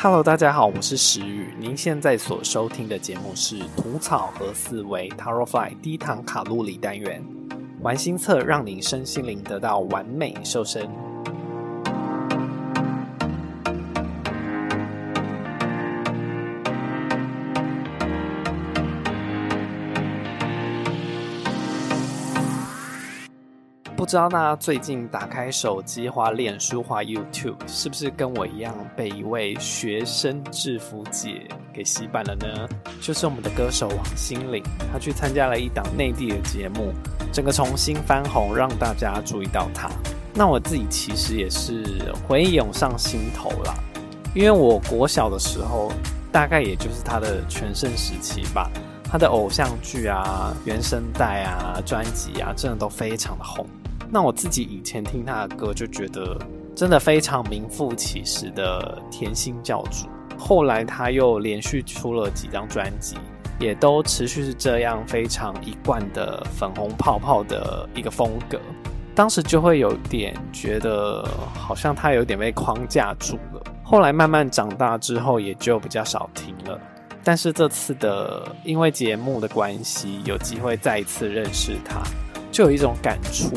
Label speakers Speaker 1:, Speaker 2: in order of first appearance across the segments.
Speaker 1: Hello，大家好，我是石宇。您现在所收听的节目是《吐草和思维 Taro Fly 低糖卡路里单元》，玩心测让你身心灵得到完美瘦身。不知道大家最近打开手机、滑脸书、画 YouTube，是不是跟我一样被一位学生制服姐给洗版了呢？就是我们的歌手王心凌，她去参加了一档内地的节目，整个重新翻红，让大家注意到她。那我自己其实也是回忆涌上心头啦，因为我国小的时候，大概也就是她的全盛时期吧。她的偶像剧啊、原声带啊、专辑啊，真的都非常的红。那我自己以前听他的歌，就觉得真的非常名副其实的甜心教主。后来他又连续出了几张专辑，也都持续是这样非常一贯的粉红泡泡的一个风格。当时就会有点觉得，好像他有点被框架住了。后来慢慢长大之后，也就比较少听了。但是这次的因为节目的关系，有机会再一次认识他，就有一种感触。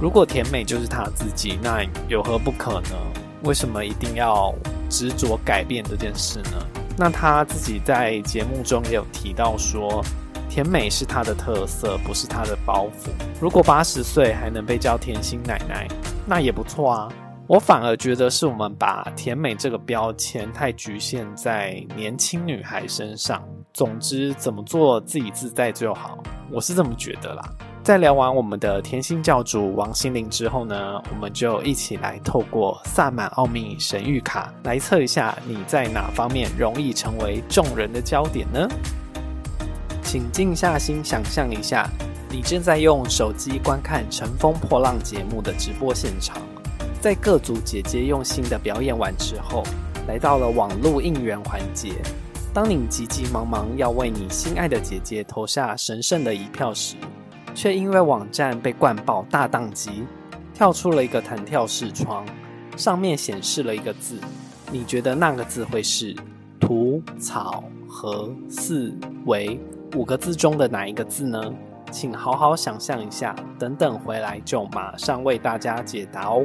Speaker 1: 如果甜美就是他自己，那有何不可呢？为什么一定要执着改变这件事呢？那他自己在节目中也有提到说，甜美是他的特色，不是他的包袱。如果八十岁还能被叫甜心奶奶，那也不错啊。我反而觉得是我们把甜美这个标签太局限在年轻女孩身上。总之，怎么做自己自在就好，我是这么觉得啦。在聊完我们的甜心教主王心凌之后呢，我们就一起来透过萨满奥秘神谕卡来测一下你在哪方面容易成为众人的焦点呢？请静下心想象一下，你正在用手机观看《乘风破浪》节目的直播现场，在各组姐姐用心的表演完之后，来到了网络应援环节。当你急急忙忙要为你心爱的姐姐投下神圣的一票时，却因为网站被灌爆大宕机，跳出了一个弹跳视窗，上面显示了一个字。你觉得那个字会是“图草和四维”五个字中的哪一个字呢？请好好想象一下，等等回来就马上为大家解答哦。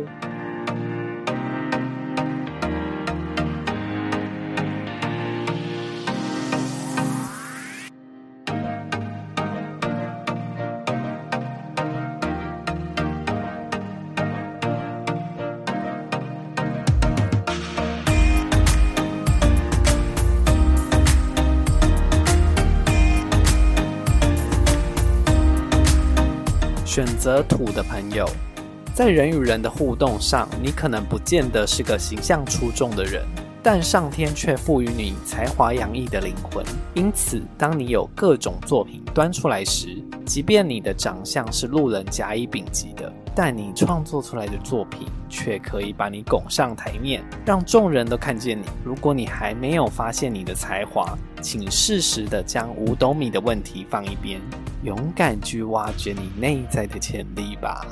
Speaker 1: 选择土的朋友，在人与人的互动上，你可能不见得是个形象出众的人，但上天却赋予你才华洋溢的灵魂。因此，当你有各种作品端出来时，即便你的长相是路人甲乙丙级的，但你创作出来的作品却可以把你拱上台面，让众人都看见你。如果你还没有发现你的才华，请适时的将五斗米的问题放一边。勇敢去挖掘你内在的潜力吧。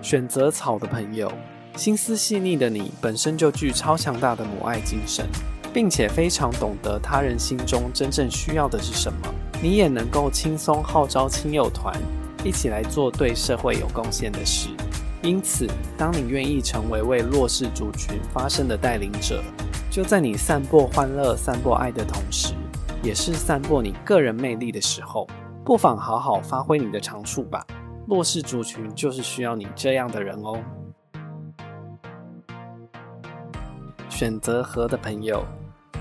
Speaker 1: 选择草的朋友，心思细腻的你本身就具超强大的母爱精神，并且非常懂得他人心中真正需要的是什么。你也能够轻松号召亲友团一起来做对社会有贡献的事。因此，当你愿意成为为弱势族群发声的带领者，就在你散播欢乐、散播爱的同时。也是散播你个人魅力的时候，不妨好好发挥你的长处吧。弱势族群就是需要你这样的人哦。选择和的朋友，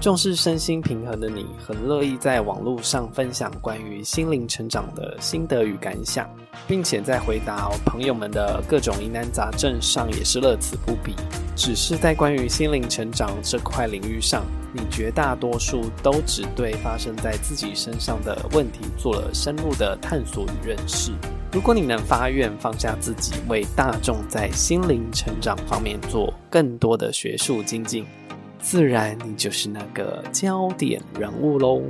Speaker 1: 重视身心平衡的你，很乐意在网络上分享关于心灵成长的心得与感想，并且在回答朋友们的各种疑难杂症上也是乐此不疲。只是在关于心灵成长这块领域上。你绝大多数都只对发生在自己身上的问题做了深入的探索与认识。如果你能发愿放下自己，为大众在心灵成长方面做更多的学术精进，自然你就是那个焦点人物喽。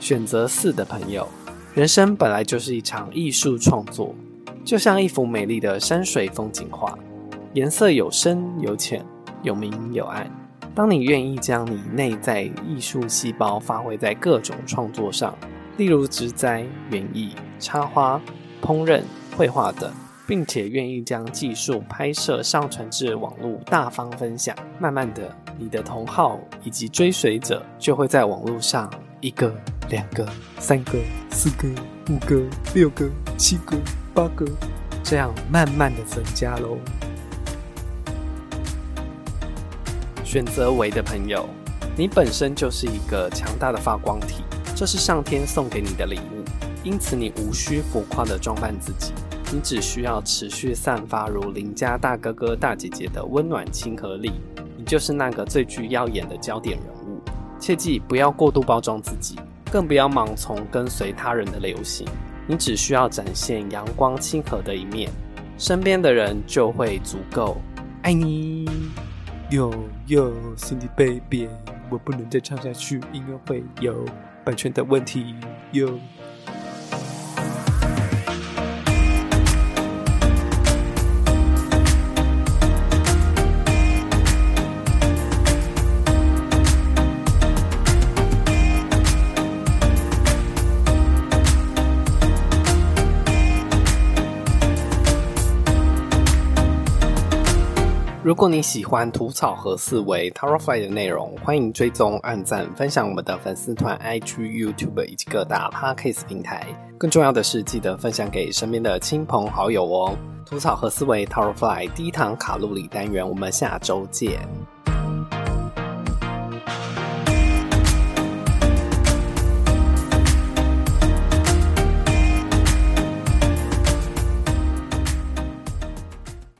Speaker 1: 选择四的朋友，人生本来就是一场艺术创作，就像一幅美丽的山水风景画。颜色有深有浅，有明有暗。当你愿意将你内在艺术细胞发挥在各种创作上，例如植栽、园艺、插花、烹饪、绘画等，并且愿意将技术拍摄上传至网络大方分享，慢慢的，你的同好以及追随者就会在网络上一个、两个、三个、四个、五个、六个、七个、八个，这样慢慢的增加喽。选择为的朋友，你本身就是一个强大的发光体，这是上天送给你的礼物，因此你无需浮夸的装扮自己，你只需要持续散发如邻家大哥哥大姐姐的温暖亲和力，你就是那个最具耀眼的焦点人物。切记不要过度包装自己，更不要盲从跟随他人的流行，你只需要展现阳光亲和的一面，身边的人就会足够爱你。有有，Cindy Baby，我不能再唱下去，因为会有版权的问题。有。如果你喜欢吐草和四维 t a r a f l y 的内容，欢迎追踪、按赞、分享我们的粉丝团、IG、YouTube 以及各大 Podcast 平台。更重要的是，记得分享给身边的亲朋好友哦。吐草和思维 t a r a f l y 低糖卡路里单元，我们下周见。